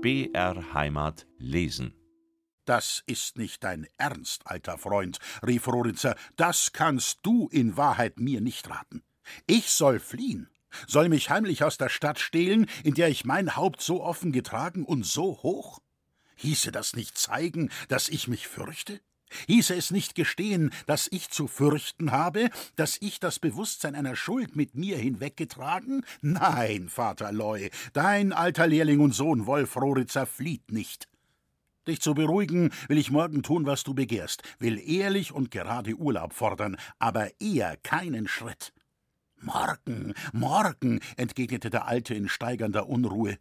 BR Heimat lesen. Das ist nicht dein Ernst, alter Freund, rief Roritzer. Das kannst du in Wahrheit mir nicht raten. Ich soll fliehen, soll mich heimlich aus der Stadt stehlen, in der ich mein Haupt so offen getragen und so hoch? Hieße das nicht zeigen, dass ich mich fürchte? Hieße es nicht gestehen, dass ich zu fürchten habe, dass ich das Bewusstsein einer Schuld mit mir hinweggetragen? Nein, Vater Leu, dein alter Lehrling und Sohn Wolf Roritzer flieht nicht. Dich zu beruhigen, will ich morgen tun, was du begehrst, will ehrlich und gerade Urlaub fordern, aber eher keinen Schritt. Morgen, morgen, entgegnete der Alte in steigernder Unruhe.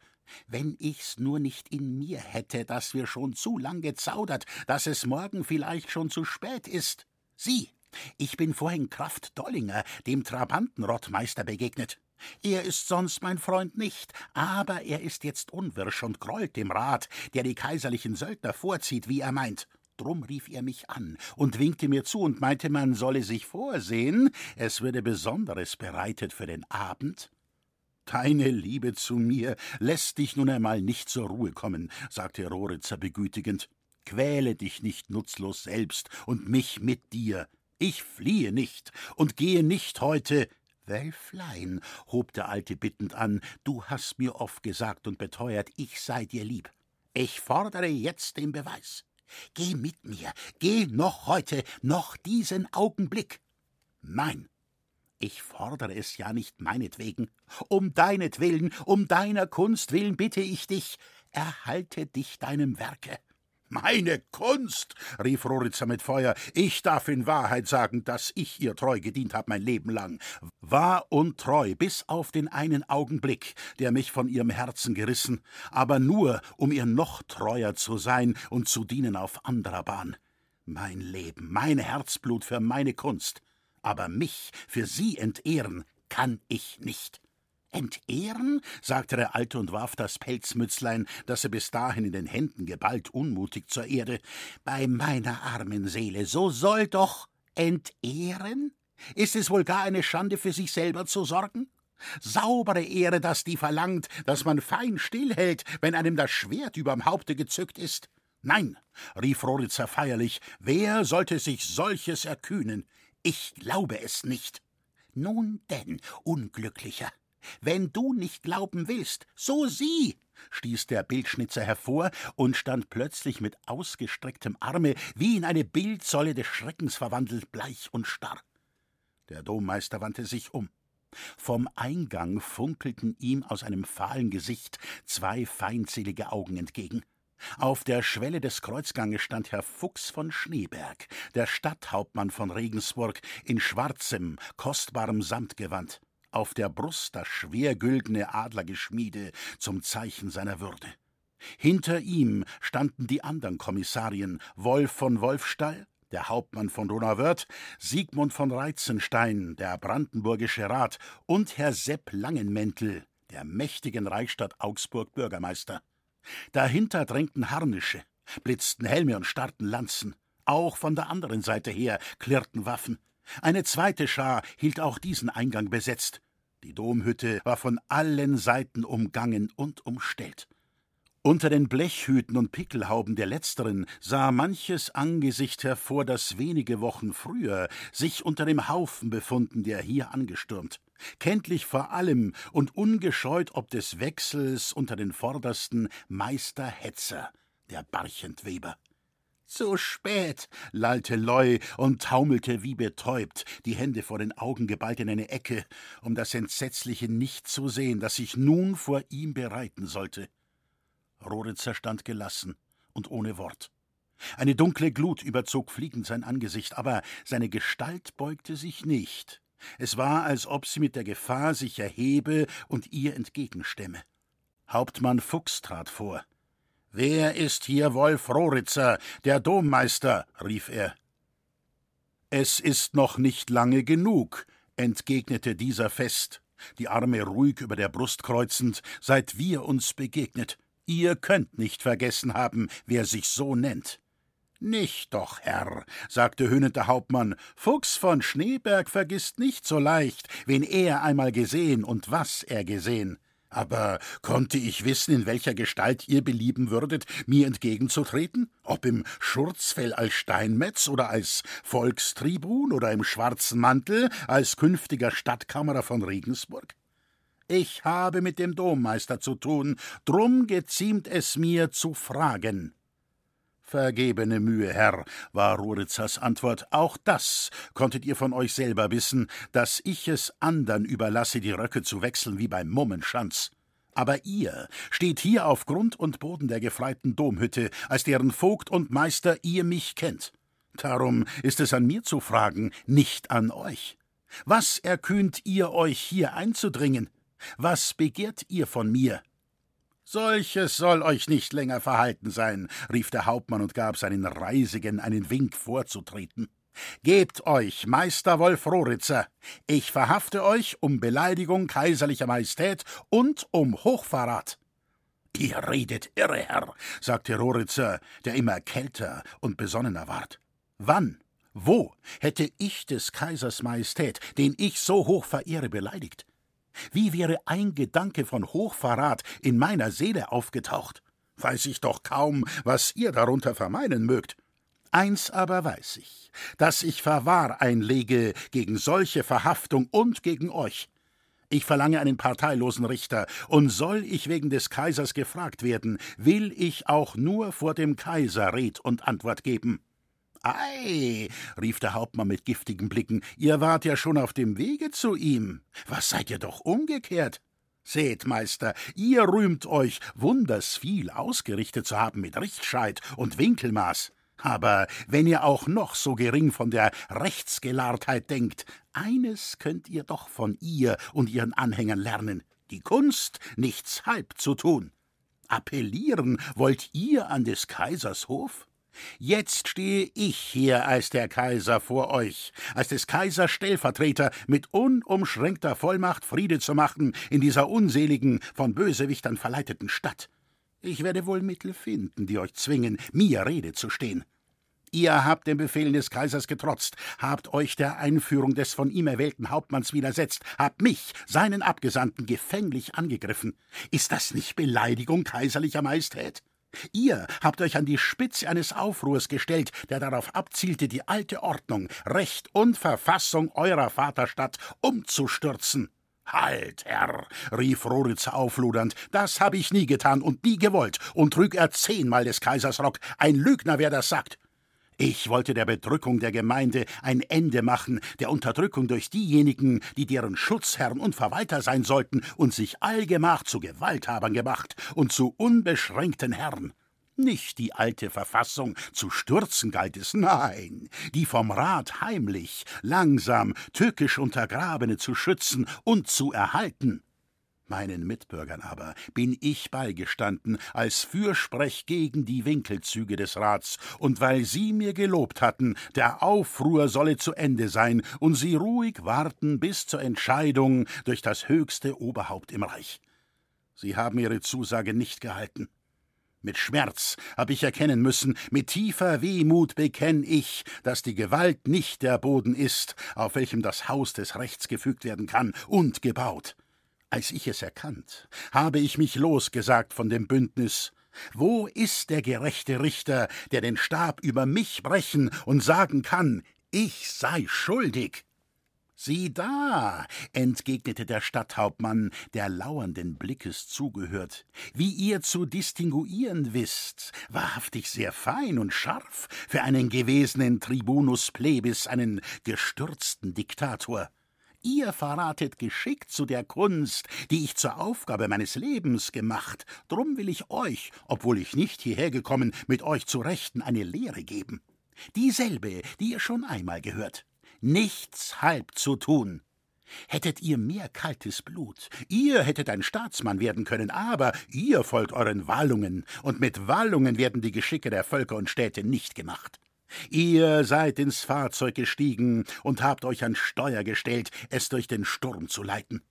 Wenn ich's nur nicht in mir hätte, dass wir schon zu lang gezaudert, dass es morgen vielleicht schon zu spät ist. Sieh, ich bin vorhin Kraft Dollinger, dem Trabantenrottmeister, begegnet. Er ist sonst mein Freund nicht, aber er ist jetzt unwirsch und grollt dem Rat, der die kaiserlichen Söldner vorzieht, wie er meint. Drum rief er mich an und winkte mir zu und meinte, man solle sich vorsehen, es würde Besonderes bereitet für den Abend. Deine Liebe zu mir lässt dich nun einmal nicht zur Ruhe kommen, sagte Roritzer begütigend. Quäle dich nicht nutzlos selbst und mich mit dir. Ich fliehe nicht und gehe nicht heute. Wölflein, hob der Alte bittend an, du hast mir oft gesagt und beteuert, ich sei dir lieb. Ich fordere jetzt den Beweis. Geh mit mir, geh noch heute, noch diesen Augenblick. Nein, ich fordere es ja nicht meinetwegen. Um deinetwillen, um deiner Kunst willen bitte ich dich, erhalte dich deinem Werke. Meine Kunst, rief Roritzer mit Feuer, ich darf in Wahrheit sagen, dass ich ihr treu gedient habe mein Leben lang. Wahr und treu, bis auf den einen Augenblick, der mich von ihrem Herzen gerissen, aber nur, um ihr noch treuer zu sein und zu dienen auf anderer Bahn. Mein Leben, mein Herzblut für meine Kunst, aber mich für sie entehren kann ich nicht. Entehren? sagte der Alte und warf das Pelzmützlein, das er bis dahin in den Händen geballt, unmutig zur Erde. Bei meiner armen Seele, so soll doch entehren? Ist es wohl gar eine Schande für sich selber zu sorgen? Saubere Ehre, dass die verlangt, dass man fein stillhält, wenn einem das Schwert überm Haupte gezückt ist. Nein, rief Roritzer feierlich, wer sollte sich solches erkühnen? Ich glaube es nicht. Nun denn, Unglücklicher, wenn du nicht glauben willst, so sieh, stieß der Bildschnitzer hervor und stand plötzlich mit ausgestrecktem Arme wie in eine Bildsäule des Schreckens verwandelt, bleich und starr. Der Dommeister wandte sich um. Vom Eingang funkelten ihm aus einem fahlen Gesicht zwei feindselige Augen entgegen. Auf der Schwelle des Kreuzganges stand Herr Fuchs von Schneeberg, der Stadthauptmann von Regensburg, in schwarzem, kostbarem Samtgewand, auf der Brust das schwergüldene Adlergeschmiede zum Zeichen seiner Würde. Hinter ihm standen die andern Kommissarien Wolf von Wolfstall, der Hauptmann von Donauwörth, Siegmund von Reizenstein, der brandenburgische Rat und Herr Sepp Langenmäntel, der mächtigen Reichsstadt Augsburg Bürgermeister. Dahinter drängten Harnische, blitzten Helme und starrten Lanzen. Auch von der anderen Seite her klirrten Waffen. Eine zweite Schar hielt auch diesen Eingang besetzt. Die Domhütte war von allen Seiten umgangen und umstellt. Unter den Blechhüten und Pickelhauben der letzteren sah manches Angesicht hervor, das wenige Wochen früher sich unter dem Haufen befunden, der hier angestürmt. Kenntlich vor allem und ungescheut ob des Wechsels unter den vordersten Meister Hetzer, der Barchentweber. Zu spät, lallte Leu und taumelte wie betäubt, die Hände vor den Augen geballt in eine Ecke, um das Entsetzliche nicht zu sehen, das sich nun vor ihm bereiten sollte. Roritzer stand gelassen und ohne Wort. Eine dunkle Glut überzog fliegend sein Angesicht, aber seine Gestalt beugte sich nicht. Es war, als ob sie mit der Gefahr sich erhebe und ihr entgegenstemme. Hauptmann Fuchs trat vor. Wer ist hier Wolf Roritzer, der Dommeister? rief er. Es ist noch nicht lange genug, entgegnete dieser fest, die Arme ruhig über der Brust kreuzend, seit wir uns begegnet. Ihr könnt nicht vergessen haben, wer sich so nennt. Nicht doch, Herr, sagte höhnend Hauptmann, Fuchs von Schneeberg vergisst nicht so leicht, wen er einmal gesehen und was er gesehen. Aber konnte ich wissen, in welcher Gestalt ihr belieben würdet, mir entgegenzutreten? Ob im Schurzfell als Steinmetz oder als Volkstribun oder im schwarzen Mantel als künftiger Stadtkammerer von Regensburg? Ich habe mit dem Dommeister zu tun, drum geziemt es mir zu fragen. Vergebene Mühe, Herr, war Ruritzers Antwort. Auch das konntet ihr von euch selber wissen, dass ich es andern überlasse, die Röcke zu wechseln wie beim Mummenschanz. Aber ihr steht hier auf Grund und Boden der gefreiten Domhütte, als deren Vogt und Meister ihr mich kennt. Darum ist es an mir zu fragen, nicht an euch. Was erkühnt ihr euch hier einzudringen? Was begehrt ihr von mir? Solches soll euch nicht länger verhalten sein, rief der Hauptmann und gab seinen Reisigen einen Wink vorzutreten. Gebt euch, Meister Wolf Roritzer, ich verhafte euch um Beleidigung kaiserlicher Majestät und um Hochverrat. Ihr redet irre, Herr, sagte Roritzer, der immer kälter und besonnener ward. Wann, wo hätte ich des Kaisers Majestät, den ich so hoch verehre, beleidigt? Wie wäre ein Gedanke von Hochverrat in meiner Seele aufgetaucht? Weiß ich doch kaum, was ihr darunter vermeinen mögt. Eins aber weiß ich, dass ich Verwahr einlege gegen solche Verhaftung und gegen euch. Ich verlange einen parteilosen Richter, und soll ich wegen des Kaisers gefragt werden, will ich auch nur vor dem Kaiser Red und Antwort geben. Ei, rief der Hauptmann mit giftigen Blicken, ihr wart ja schon auf dem Wege zu ihm. Was seid ihr doch umgekehrt? Seht, Meister, ihr rühmt euch, wunders viel ausgerichtet zu haben mit Richtscheit und Winkelmaß. Aber wenn ihr auch noch so gering von der Rechtsgelahrtheit denkt, eines könnt ihr doch von ihr und ihren Anhängern lernen: die Kunst, nichts halb zu tun. Appellieren wollt ihr an des Kaisers Hof? Jetzt stehe ich hier als der Kaiser vor euch, als des Kaisers Stellvertreter mit unumschränkter Vollmacht Friede zu machen in dieser unseligen, von Bösewichtern verleiteten Stadt. Ich werde wohl Mittel finden, die euch zwingen, mir Rede zu stehen. Ihr habt den Befehlen des Kaisers getrotzt, habt euch der Einführung des von ihm erwählten Hauptmanns widersetzt, habt mich, seinen Abgesandten, gefänglich angegriffen. Ist das nicht Beleidigung kaiserlicher Majestät? Ihr habt euch an die Spitze eines Aufruhrs gestellt, der darauf abzielte, die alte Ordnung, Recht und Verfassung eurer Vaterstadt umzustürzen. Halt, Herr, rief Roritz aufludernd, das habe ich nie getan und nie gewollt, und trüg er zehnmal des Kaisers Rock. Ein Lügner, wer das sagt. Ich wollte der Bedrückung der Gemeinde ein Ende machen, der Unterdrückung durch diejenigen, die deren Schutzherren und Verwalter sein sollten und sich allgemach zu Gewalthabern gemacht und zu unbeschränkten Herren. Nicht die alte Verfassung zu stürzen galt es, nein, die vom Rat heimlich, langsam, tückisch Untergrabene zu schützen und zu erhalten. Meinen Mitbürgern aber bin ich beigestanden als Fürsprech gegen die Winkelzüge des Rats, und weil sie mir gelobt hatten, der Aufruhr solle zu Ende sein und sie ruhig warten bis zur Entscheidung durch das höchste Oberhaupt im Reich. Sie haben ihre Zusage nicht gehalten. Mit Schmerz hab ich erkennen müssen, mit tiefer Wehmut bekenn ich, dass die Gewalt nicht der Boden ist, auf welchem das Haus des Rechts gefügt werden kann und gebaut. Als ich es erkannt, habe ich mich losgesagt von dem Bündnis. Wo ist der gerechte Richter, der den Stab über mich brechen und sagen kann, ich sei schuldig? Sieh da, entgegnete der Stadthauptmann, der lauernden Blickes zugehört, wie ihr zu distinguieren wisst, wahrhaftig sehr fein und scharf für einen gewesenen Tribunus plebis, einen gestürzten Diktator. Ihr verratet geschickt zu der Kunst, die ich zur Aufgabe meines Lebens gemacht. Drum will ich euch, obwohl ich nicht hierher gekommen, mit euch zu Rechten eine Lehre geben. Dieselbe, die ihr schon einmal gehört. Nichts halb zu tun. Hättet ihr mehr kaltes Blut, ihr hättet ein Staatsmann werden können, aber ihr folgt euren Wallungen, und mit Wallungen werden die Geschicke der Völker und Städte nicht gemacht. Ihr seid ins Fahrzeug gestiegen und habt euch an Steuer gestellt, es durch den Sturm zu leiten.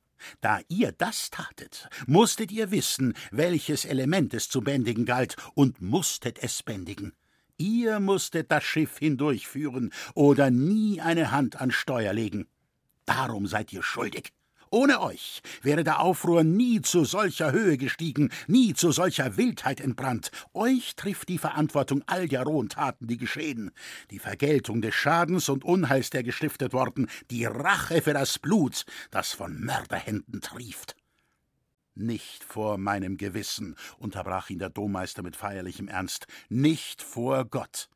Da ihr das tatet, musstet ihr wissen, welches Element es zu bändigen galt, und musstet es bändigen. Ihr musstet das Schiff hindurchführen oder nie eine Hand an Steuer legen. Darum seid ihr schuldig. Ohne euch wäre der Aufruhr nie zu solcher Höhe gestiegen, nie zu solcher Wildheit entbrannt. Euch trifft die Verantwortung all der rohen Taten, die geschehen, die Vergeltung des Schadens und Unheils, der gestiftet worden, die Rache für das Blut, das von Mörderhänden trieft. Nicht vor meinem Gewissen, unterbrach ihn der Dommeister mit feierlichem Ernst, nicht vor Gott.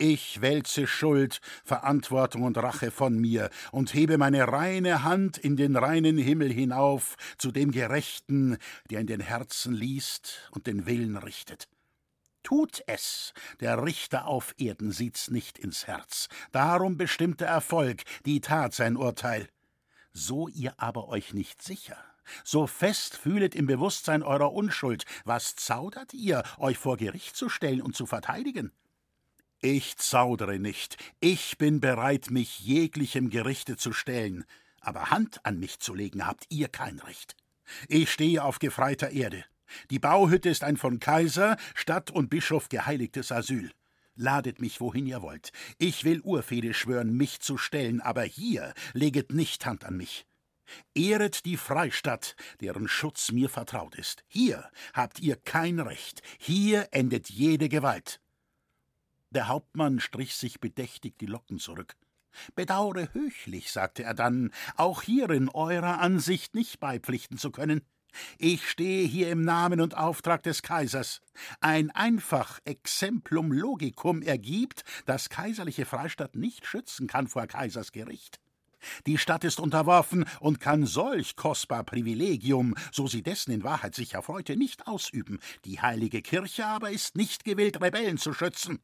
Ich wälze Schuld, Verantwortung und Rache von mir und hebe meine reine Hand in den reinen Himmel hinauf zu dem Gerechten, der in den Herzen liest und den Willen richtet. Tut es, der Richter auf Erden sieht's nicht ins Herz, darum bestimmt der Erfolg, die Tat sein Urteil. So ihr aber euch nicht sicher, so fest fühlet im Bewusstsein eurer Unschuld, was zaudert ihr, euch vor Gericht zu stellen und zu verteidigen? Ich zaudere nicht, ich bin bereit, mich jeglichem Gerichte zu stellen, aber Hand an mich zu legen habt ihr kein Recht. Ich stehe auf gefreiter Erde. Die Bauhütte ist ein von Kaiser, Stadt und Bischof geheiligtes Asyl. Ladet mich, wohin ihr wollt. Ich will Urfehde schwören, mich zu stellen, aber hier leget nicht Hand an mich. Ehret die Freistadt, deren Schutz mir vertraut ist. Hier habt ihr kein Recht, hier endet jede Gewalt. Der Hauptmann strich sich bedächtig die Locken zurück. Bedaure höchlich, sagte er dann, auch hierin eurer Ansicht nicht beipflichten zu können. Ich stehe hier im Namen und Auftrag des Kaisers. Ein einfach Exemplum Logicum ergibt, dass kaiserliche Freistadt nicht schützen kann vor Kaisers Gericht. Die Stadt ist unterworfen und kann solch kostbar Privilegium, so sie dessen in Wahrheit sich erfreute, nicht ausüben. Die heilige Kirche aber ist nicht gewillt, Rebellen zu schützen.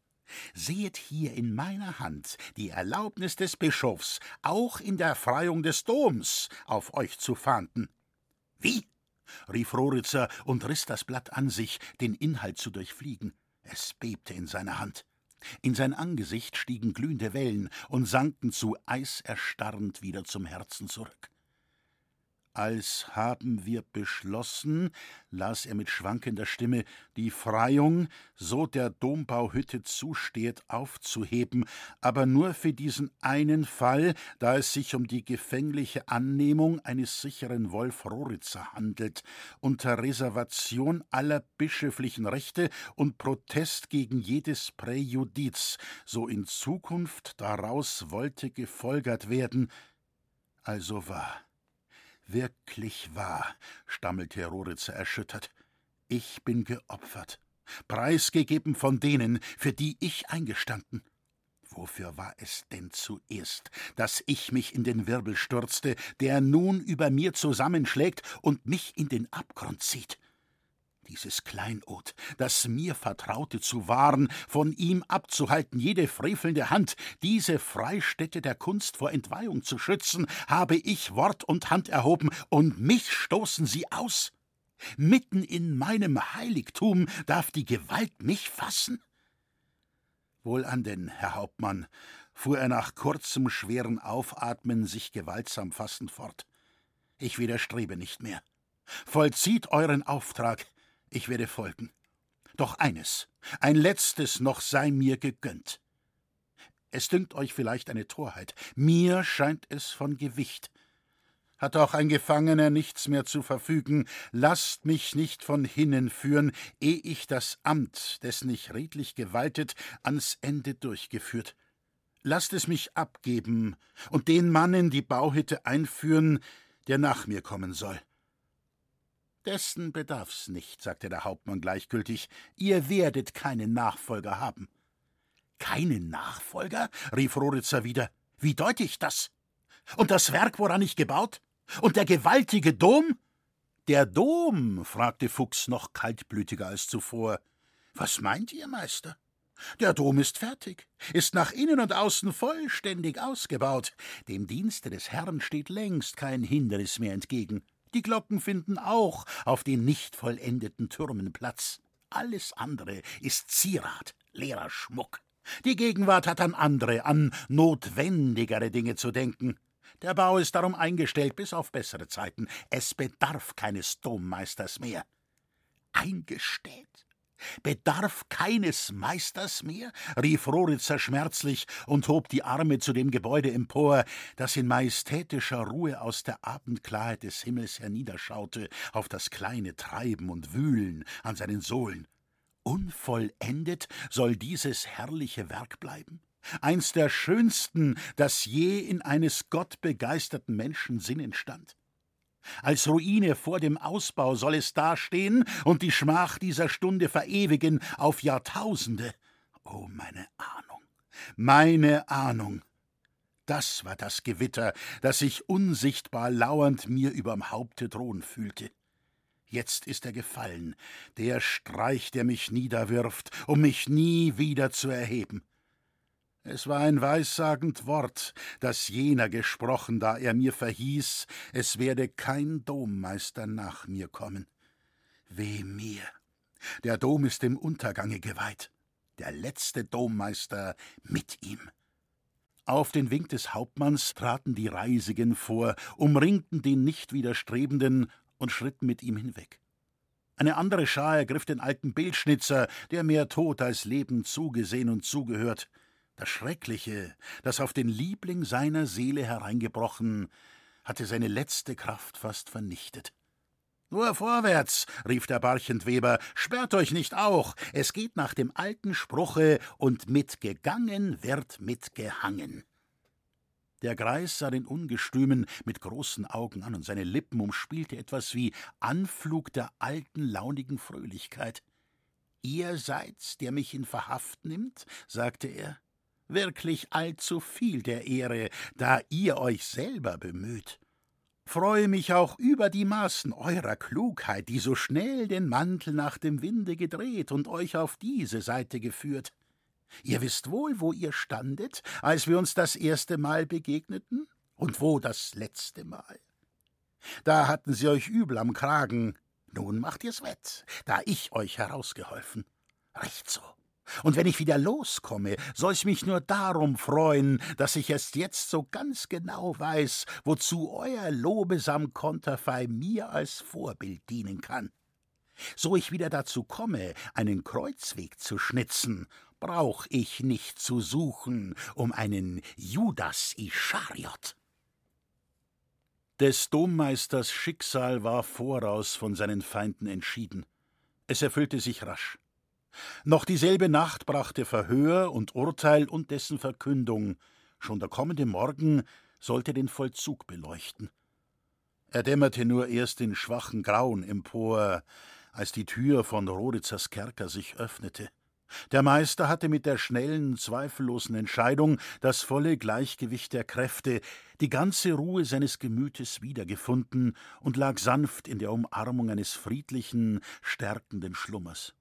Sehet hier in meiner Hand die Erlaubnis des Bischofs, auch in der Freiung des Doms auf euch zu fahnden. Wie? rief Roritzer und riß das Blatt an sich, den Inhalt zu durchfliegen. Es bebte in seiner Hand. In sein Angesicht stiegen glühende Wellen und sanken zu eiserstarrend wieder zum Herzen zurück. Als haben wir beschlossen, las er mit schwankender Stimme, die Freiung, so der Dombauhütte zusteht, aufzuheben, aber nur für diesen einen Fall, da es sich um die gefängliche Annehmung eines sicheren Wolf-Roritzer handelt, unter Reservation aller bischöflichen Rechte und Protest gegen jedes Präjudiz, so in Zukunft daraus wollte gefolgert werden, also war. Wirklich wahr, stammelte Roritzer erschüttert. Ich bin geopfert, preisgegeben von denen, für die ich eingestanden. Wofür war es denn zuerst, dass ich mich in den Wirbel stürzte, der nun über mir zusammenschlägt und mich in den Abgrund zieht? Dieses Kleinod, das mir vertraute zu wahren, von ihm abzuhalten, jede frevelnde Hand, diese Freistätte der Kunst vor Entweihung zu schützen, habe ich Wort und Hand erhoben, und mich stoßen sie aus. Mitten in meinem Heiligtum darf die Gewalt mich fassen? Wohlan denn, Herr Hauptmann, fuhr er nach kurzem schweren Aufatmen sich gewaltsam fassend fort. Ich widerstrebe nicht mehr. Vollzieht euren Auftrag, ich werde folgen. Doch eines, ein letztes noch sei mir gegönnt. Es dünkt euch vielleicht eine Torheit, mir scheint es von Gewicht. Hat auch ein Gefangener nichts mehr zu verfügen, lasst mich nicht von hinnen führen, eh ich das Amt, dessen ich redlich gewaltet, ans Ende durchgeführt. Lasst es mich abgeben und den Mann in die Bauhütte einführen, der nach mir kommen soll. Dessen bedarf's nicht, sagte der Hauptmann gleichgültig. Ihr werdet keinen Nachfolger haben. Keinen Nachfolger? rief Roritzer wieder. Wie deute ich das? Und das Werk, woran ich gebaut? Und der gewaltige Dom? Der Dom? fragte Fuchs noch kaltblütiger als zuvor. Was meint ihr, Meister? Der Dom ist fertig, ist nach innen und außen vollständig ausgebaut. Dem Dienste des Herrn steht längst kein Hindernis mehr entgegen. Die Glocken finden auch auf den nicht vollendeten Türmen Platz. Alles andere ist Zierat, leerer Schmuck. Die Gegenwart hat an andere, an notwendigere Dinge zu denken. Der Bau ist darum eingestellt bis auf bessere Zeiten. Es bedarf keines Dommeisters mehr. Eingestellt? Bedarf keines Meisters mehr? rief Roritzer schmerzlich und hob die Arme zu dem Gebäude empor, das in majestätischer Ruhe aus der Abendklarheit des Himmels herniederschaute auf das kleine Treiben und Wühlen an seinen Sohlen. Unvollendet soll dieses herrliche Werk bleiben? Eins der schönsten, das je in eines gottbegeisterten Menschen Sinn entstand? Als Ruine vor dem Ausbau soll es dastehen und die Schmach dieser Stunde verewigen auf Jahrtausende. Oh, meine Ahnung, meine Ahnung. Das war das Gewitter, das sich unsichtbar lauernd mir überm Haupte drohen fühlte. Jetzt ist er gefallen, der Streich, der mich niederwirft, um mich nie wieder zu erheben. Es war ein weissagend Wort, das jener gesprochen, da er mir verhieß, es werde kein Dommeister nach mir kommen. Weh mir! Der Dom ist dem Untergange geweiht, der letzte Dommeister mit ihm. Auf den Wink des Hauptmanns traten die Reisigen vor, umringten den nicht widerstrebenden und schritten mit ihm hinweg. Eine andere Schar ergriff den alten Bildschnitzer, der mehr tot als lebend zugesehen und zugehört. Das Schreckliche, das auf den Liebling seiner Seele hereingebrochen, hatte seine letzte Kraft fast vernichtet. Nur vorwärts, rief der Barchentweber, sperrt euch nicht auch, es geht nach dem alten Spruche, und mitgegangen wird mitgehangen. Der Greis sah den Ungestümen mit großen Augen an, und seine Lippen umspielte etwas wie Anflug der alten, launigen Fröhlichkeit. Ihr seid's, der mich in Verhaft nimmt, sagte er wirklich allzu viel der Ehre, da ihr euch selber bemüht. Freue mich auch über die Maßen eurer Klugheit, die so schnell den Mantel nach dem Winde gedreht und euch auf diese Seite geführt. Ihr wisst wohl, wo ihr standet, als wir uns das erste Mal begegneten, und wo das letzte Mal. Da hatten sie euch übel am Kragen, nun macht ihr's wett, da ich euch herausgeholfen. Recht so. Und wenn ich wieder loskomme, soll's mich nur darum freuen, dass ich erst jetzt so ganz genau weiß, wozu euer lobesam Konterfei mir als Vorbild dienen kann. So ich wieder dazu komme, einen Kreuzweg zu schnitzen, brauch ich nicht zu suchen um einen Judas Ischariot. Des Dommeisters Schicksal war voraus von seinen Feinden entschieden. Es erfüllte sich rasch. Noch dieselbe Nacht brachte Verhör und Urteil und dessen Verkündung. Schon der kommende Morgen sollte den Vollzug beleuchten. Er dämmerte nur erst in schwachen Grauen empor, als die Tür von Roditzers Kerker sich öffnete. Der Meister hatte mit der schnellen, zweifellosen Entscheidung das volle Gleichgewicht der Kräfte, die ganze Ruhe seines Gemütes wiedergefunden und lag sanft in der Umarmung eines friedlichen, stärkenden Schlummers.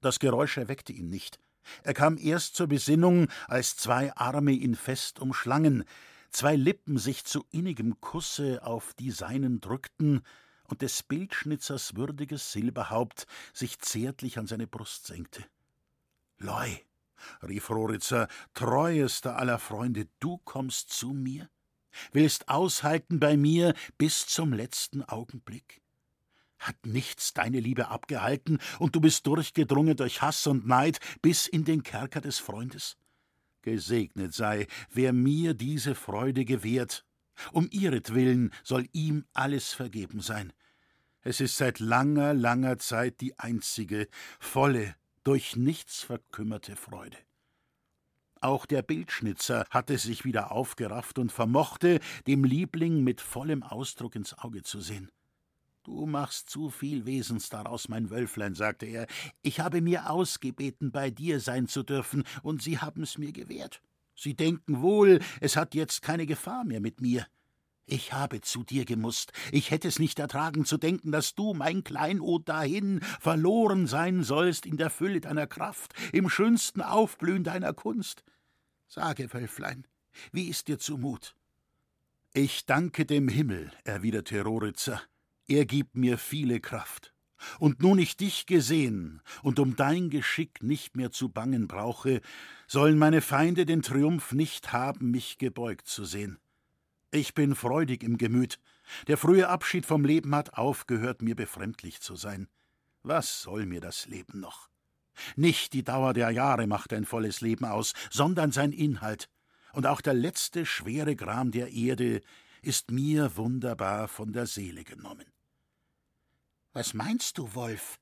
Das Geräusch erweckte ihn nicht. Er kam erst zur Besinnung, als zwei Arme ihn fest umschlangen, zwei Lippen sich zu innigem Kusse auf die seinen drückten und des Bildschnitzers würdiges Silberhaupt sich zärtlich an seine Brust senkte. Loi, rief Roritzer, treuester aller Freunde, du kommst zu mir? Willst aushalten bei mir bis zum letzten Augenblick? Hat nichts deine Liebe abgehalten, und du bist durchgedrungen durch Hass und Neid bis in den Kerker des Freundes? Gesegnet sei, wer mir diese Freude gewährt. Um ihretwillen soll ihm alles vergeben sein. Es ist seit langer, langer Zeit die einzige, volle, durch nichts verkümmerte Freude. Auch der Bildschnitzer hatte sich wieder aufgerafft und vermochte, dem Liebling mit vollem Ausdruck ins Auge zu sehen. Du machst zu viel Wesens daraus, mein Wölflein, sagte er. Ich habe mir ausgebeten, bei dir sein zu dürfen, und Sie haben's mir gewährt. Sie denken wohl, es hat jetzt keine Gefahr mehr mit mir. Ich habe zu dir gemußt. Ich hätte es nicht ertragen zu denken, dass du, mein Kleinod dahin, verloren sein sollst in der Fülle deiner Kraft, im schönsten Aufblühen deiner Kunst. Sage, Wölflein, wie ist dir zumut? Ich danke dem Himmel, erwiderte Roritzer, er gibt mir viele Kraft. Und nun ich dich gesehen und um dein Geschick nicht mehr zu bangen brauche, sollen meine Feinde den Triumph nicht haben, mich gebeugt zu sehen. Ich bin freudig im Gemüt. Der frühe Abschied vom Leben hat aufgehört, mir befremdlich zu sein. Was soll mir das Leben noch? Nicht die Dauer der Jahre macht ein volles Leben aus, sondern sein Inhalt. Und auch der letzte schwere Gram der Erde ist mir wunderbar von der Seele genommen. Was meinst du, Wolf?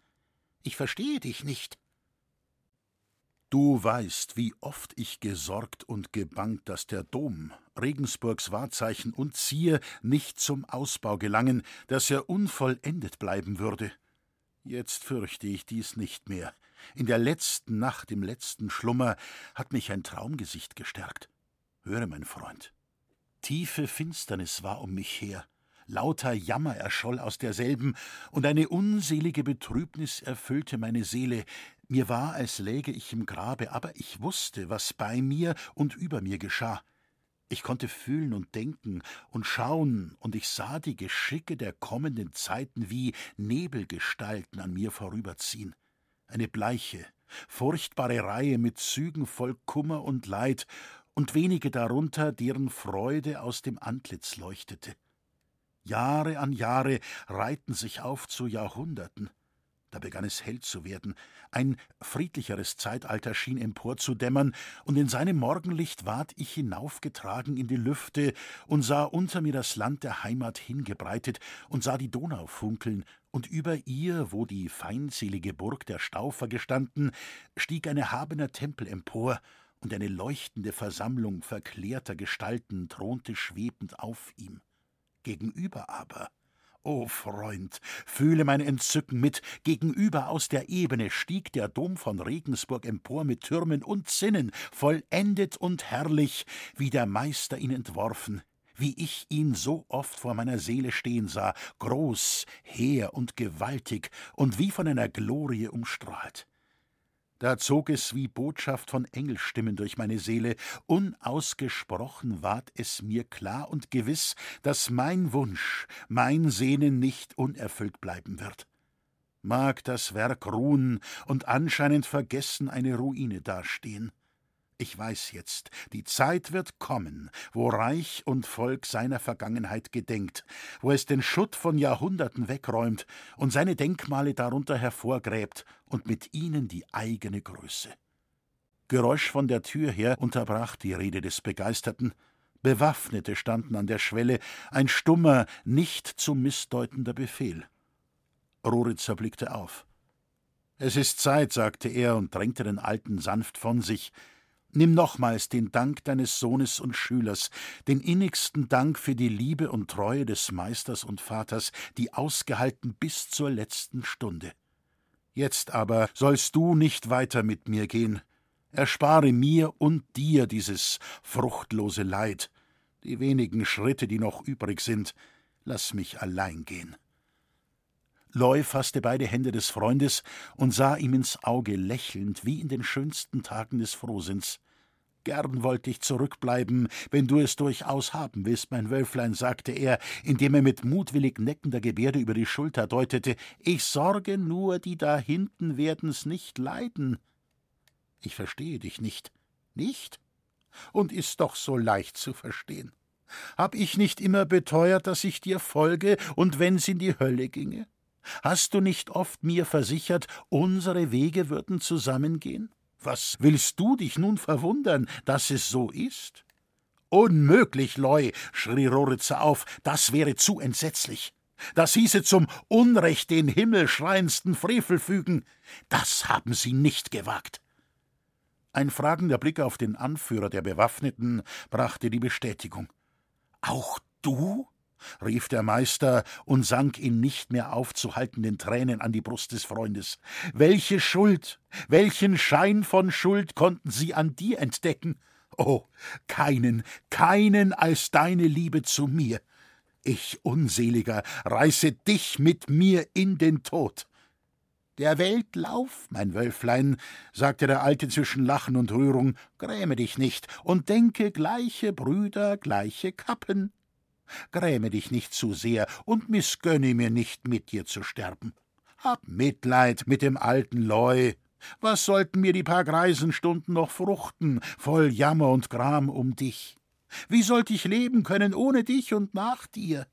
Ich verstehe dich nicht. Du weißt, wie oft ich gesorgt und gebangt, dass der Dom, Regensburgs Wahrzeichen und Zier nicht zum Ausbau gelangen, dass er unvollendet bleiben würde. Jetzt fürchte ich dies nicht mehr. In der letzten Nacht, im letzten Schlummer, hat mich ein Traumgesicht gestärkt. Höre, mein Freund. Tiefe Finsternis war um mich her, lauter Jammer erscholl aus derselben, und eine unselige Betrübnis erfüllte meine Seele. Mir war, als läge ich im Grabe, aber ich wusste, was bei mir und über mir geschah. Ich konnte fühlen und denken und schauen, und ich sah die Geschicke der kommenden Zeiten wie Nebelgestalten an mir vorüberziehen. Eine bleiche, furchtbare Reihe mit Zügen voll Kummer und Leid, und wenige darunter, deren Freude aus dem Antlitz leuchtete. Jahre an Jahre reihten sich auf zu Jahrhunderten. Da begann es hell zu werden, ein friedlicheres Zeitalter schien emporzudämmern, und in seinem Morgenlicht ward ich hinaufgetragen in die Lüfte und sah unter mir das Land der Heimat hingebreitet und sah die Donau funkeln, und über ihr, wo die feindselige Burg der Staufer gestanden, stieg ein erhabener Tempel empor, und eine leuchtende Versammlung verklärter Gestalten thronte schwebend auf ihm. Gegenüber aber O Freund, fühle mein Entzücken mit, gegenüber aus der Ebene stieg der Dom von Regensburg empor mit Türmen und Zinnen, vollendet und herrlich, wie der Meister ihn entworfen, wie ich ihn so oft vor meiner Seele stehen sah, groß, hehr und gewaltig und wie von einer Glorie umstrahlt. Da zog es wie Botschaft von Engelstimmen durch meine Seele, unausgesprochen ward es mir klar und gewiss, dass mein Wunsch, mein Sehnen nicht unerfüllt bleiben wird. Mag das Werk ruhen und anscheinend vergessen eine Ruine dastehen. Ich weiß jetzt, die Zeit wird kommen, wo Reich und Volk seiner Vergangenheit gedenkt, wo es den Schutt von Jahrhunderten wegräumt und seine Denkmale darunter hervorgräbt und mit ihnen die eigene Größe. Geräusch von der Tür her unterbrach die Rede des Begeisterten. Bewaffnete standen an der Schwelle, ein stummer, nicht zu missdeutender Befehl. Roritzer blickte auf. Es ist Zeit, sagte er und drängte den Alten sanft von sich. Nimm nochmals den Dank deines Sohnes und Schülers, den innigsten Dank für die Liebe und Treue des Meisters und Vaters, die ausgehalten bis zur letzten Stunde. Jetzt aber sollst du nicht weiter mit mir gehen. Erspare mir und dir dieses fruchtlose Leid. Die wenigen Schritte, die noch übrig sind, lass mich allein gehen. Loy fasste beide Hände des Freundes und sah ihm ins Auge lächelnd wie in den schönsten Tagen des Frohsinns. Gern wollte ich zurückbleiben, wenn du es durchaus haben willst, mein Wölflein, sagte er, indem er mit mutwillig neckender Gebärde über die Schulter deutete. Ich sorge nur, die da hinten werden's nicht leiden. Ich verstehe dich nicht. Nicht? Und ist doch so leicht zu verstehen. Hab ich nicht immer beteuert, dass ich dir folge, und wenn's in die Hölle ginge? Hast du nicht oft mir versichert, unsere Wege würden zusammengehen? Was willst du dich nun verwundern, dass es so ist? Unmöglich, Loy, schrie Roritzer auf, das wäre zu entsetzlich. Das hieße zum Unrecht den himmelschreiendsten Frevel fügen. Das haben sie nicht gewagt. Ein fragender Blick auf den Anführer der Bewaffneten brachte die Bestätigung. Auch du? Rief der Meister und sank in nicht mehr aufzuhaltenden Tränen an die Brust des Freundes. Welche Schuld, welchen Schein von Schuld konnten sie an dir entdecken? Oh, keinen, keinen als deine Liebe zu mir. Ich, Unseliger, reiße dich mit mir in den Tod. Der Welt Lauf, mein Wölflein, sagte der Alte zwischen Lachen und Rührung, gräme dich nicht und denke gleiche Brüder, gleiche Kappen. Gräme dich nicht zu sehr und missgönne mir nicht, mit dir zu sterben. Hab Mitleid mit dem alten Leu. Was sollten mir die paar Greisenstunden noch fruchten, voll Jammer und Gram um dich? Wie sollt ich leben können ohne dich und nach dir?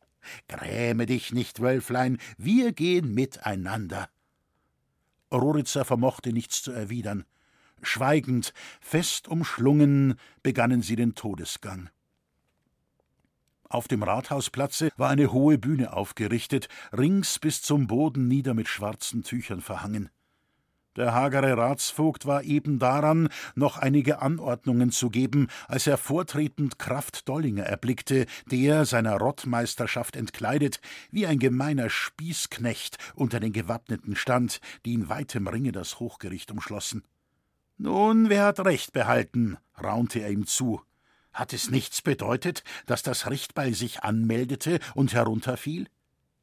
Gräme dich nicht, Wölflein, wir gehen miteinander. Roritzer vermochte nichts zu erwidern. Schweigend, fest umschlungen, begannen sie den Todesgang. Auf dem Rathausplatze war eine hohe Bühne aufgerichtet, rings bis zum Boden nieder mit schwarzen Tüchern verhangen. Der hagere Ratsvogt war eben daran, noch einige Anordnungen zu geben, als er vortretend Kraft Dollinger erblickte, der, seiner Rottmeisterschaft entkleidet, wie ein gemeiner Spießknecht unter den Gewappneten stand, die in weitem Ringe das Hochgericht umschlossen. Nun, wer hat Recht behalten? raunte er ihm zu. Hat es nichts bedeutet, dass das Richtbeil sich anmeldete und herunterfiel?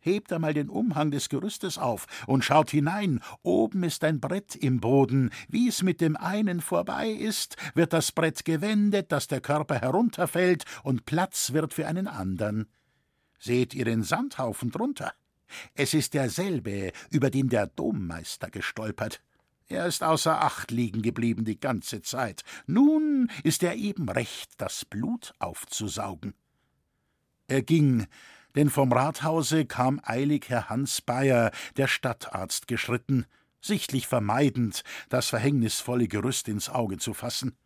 Hebt einmal den Umhang des Gerüstes auf und schaut hinein. Oben ist ein Brett im Boden. Wie es mit dem einen vorbei ist, wird das Brett gewendet, dass der Körper herunterfällt und Platz wird für einen andern. Seht ihr den Sandhaufen drunter? Es ist derselbe, über den der Dommeister gestolpert. Er ist außer Acht liegen geblieben die ganze Zeit. Nun ist er eben recht, das Blut aufzusaugen. Er ging, denn vom Rathause kam eilig Herr Hans Bayer, der Stadtarzt, geschritten, sichtlich vermeidend, das verhängnisvolle Gerüst ins Auge zu fassen.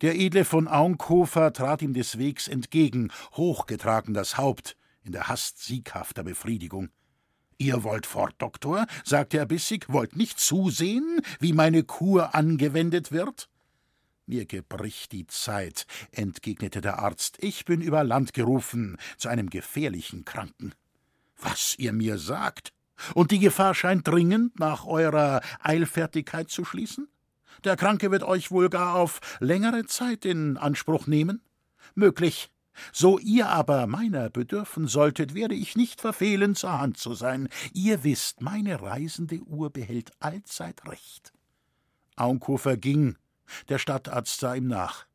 Der edle von Aunkofer trat ihm des Wegs entgegen, hochgetragen das Haupt, in der Hast sieghafter Befriedigung. Ihr wollt fort, Doktor, sagte er bissig, wollt nicht zusehen, wie meine Kur angewendet wird? Mir gebricht die Zeit, entgegnete der Arzt. Ich bin über Land gerufen zu einem gefährlichen Kranken. Was ihr mir sagt? Und die Gefahr scheint dringend nach eurer Eilfertigkeit zu schließen? Der Kranke wird euch wohl gar auf längere Zeit in Anspruch nehmen? Möglich, so ihr aber meiner bedürfen solltet, werde ich nicht verfehlen, zur Hand zu sein. Ihr wisst, meine reisende Uhr behält allzeit recht. Aunkofer ging, der Stadtarzt sah ihm nach.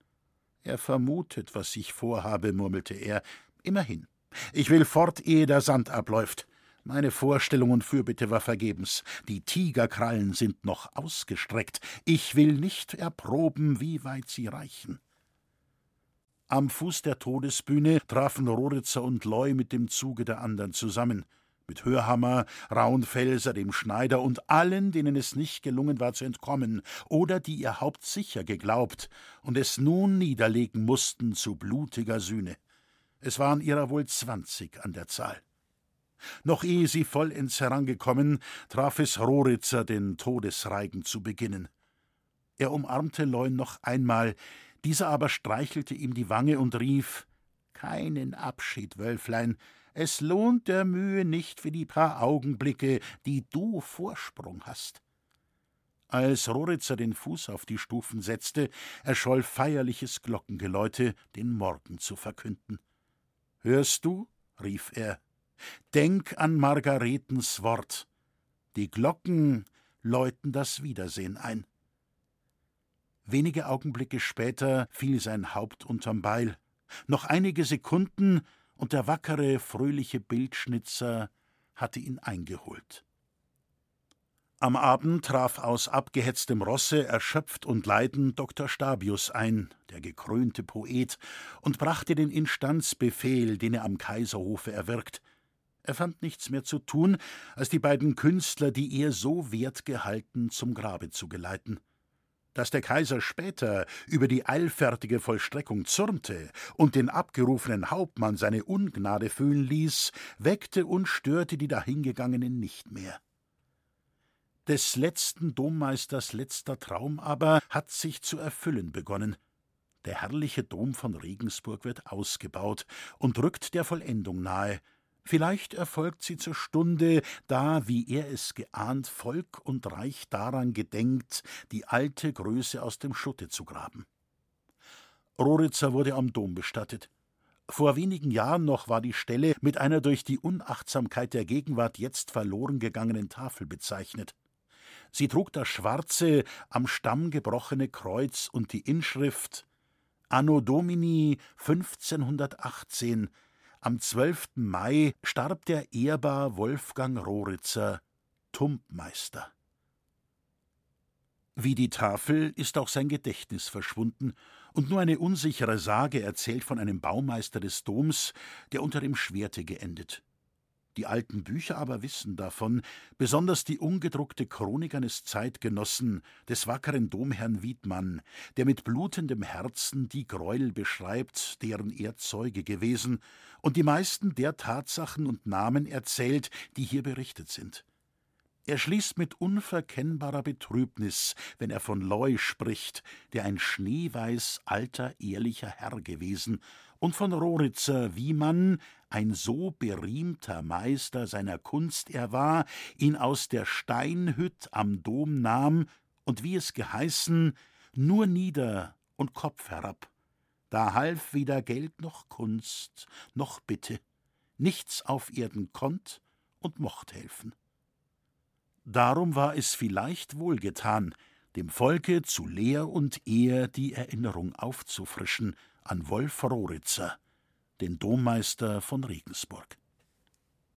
Er vermutet, was ich vorhabe, murmelte er. Immerhin. Ich will fort, ehe der Sand abläuft. Meine Vorstellung und Fürbitte war vergebens. Die Tigerkrallen sind noch ausgestreckt. Ich will nicht erproben, wie weit sie reichen. Am Fuß der Todesbühne trafen Roritzer und Loy mit dem Zuge der anderen zusammen. Mit Hörhammer, Raunfelser, dem Schneider und allen, denen es nicht gelungen war zu entkommen oder die ihr Haupt sicher geglaubt und es nun niederlegen mussten zu blutiger Sühne. Es waren ihrer wohl zwanzig an der Zahl. Noch ehe sie vollends herangekommen, traf es Roritzer, den Todesreigen zu beginnen. Er umarmte Leun noch einmal, dieser aber streichelte ihm die Wange und rief Keinen Abschied, Wölflein, es lohnt der Mühe nicht für die paar Augenblicke, die du Vorsprung hast. Als Roritzer den Fuß auf die Stufen setzte, erscholl feierliches Glockengeläute, den Morgen zu verkünden. Hörst du? rief er. Denk an Margaretens Wort. Die Glocken läuten das Wiedersehen ein. Wenige Augenblicke später fiel sein Haupt unterm Beil. Noch einige Sekunden, und der wackere, fröhliche Bildschnitzer hatte ihn eingeholt. Am Abend traf aus abgehetztem Rosse, erschöpft und leidend, Dr. Stabius ein, der gekrönte Poet, und brachte den Instanzbefehl, den er am Kaiserhofe erwirkt. Er fand nichts mehr zu tun, als die beiden Künstler, die er so wert gehalten, zum Grabe zu geleiten. Dass der Kaiser später über die eilfertige Vollstreckung zürnte und den abgerufenen Hauptmann seine Ungnade fühlen ließ, weckte und störte die Dahingegangenen nicht mehr. Des letzten Dommeisters letzter Traum aber hat sich zu erfüllen begonnen. Der herrliche Dom von Regensburg wird ausgebaut und rückt der Vollendung nahe, Vielleicht erfolgt sie zur Stunde, da, wie er es geahnt, Volk und Reich daran gedenkt, die alte Größe aus dem Schutte zu graben. Roritzer wurde am Dom bestattet. Vor wenigen Jahren noch war die Stelle mit einer durch die Unachtsamkeit der Gegenwart jetzt verloren gegangenen Tafel bezeichnet. Sie trug das schwarze, am Stamm gebrochene Kreuz und die Inschrift Anno Domini 1518 am 12. Mai starb der ehrbar Wolfgang Roritzer, Tumpmeister. Wie die Tafel ist auch sein Gedächtnis verschwunden, und nur eine unsichere Sage erzählt von einem Baumeister des Doms, der unter dem Schwerte geendet. Die alten Bücher aber wissen davon, besonders die ungedruckte Chronik eines Zeitgenossen, des wackeren Domherrn Wiedmann, der mit blutendem Herzen die Greuel beschreibt, deren er Zeuge gewesen, und die meisten der Tatsachen und Namen erzählt, die hier berichtet sind. Er schließt mit unverkennbarer Betrübnis, wenn er von Loy spricht, der ein schneeweiß alter, ehrlicher Herr gewesen, und von Roritzer, wie man, ein so beriemter Meister seiner Kunst er war, ihn aus der Steinhütt am Dom nahm und wie es geheißen, nur nieder und Kopf herab. Da half weder Geld noch Kunst noch Bitte, nichts auf Erden konnt und mocht helfen. Darum war es vielleicht wohlgetan, dem Volke zu Lehr und Ehr die Erinnerung aufzufrischen an Wolf Roritzer, den Dommeister von Regensburg.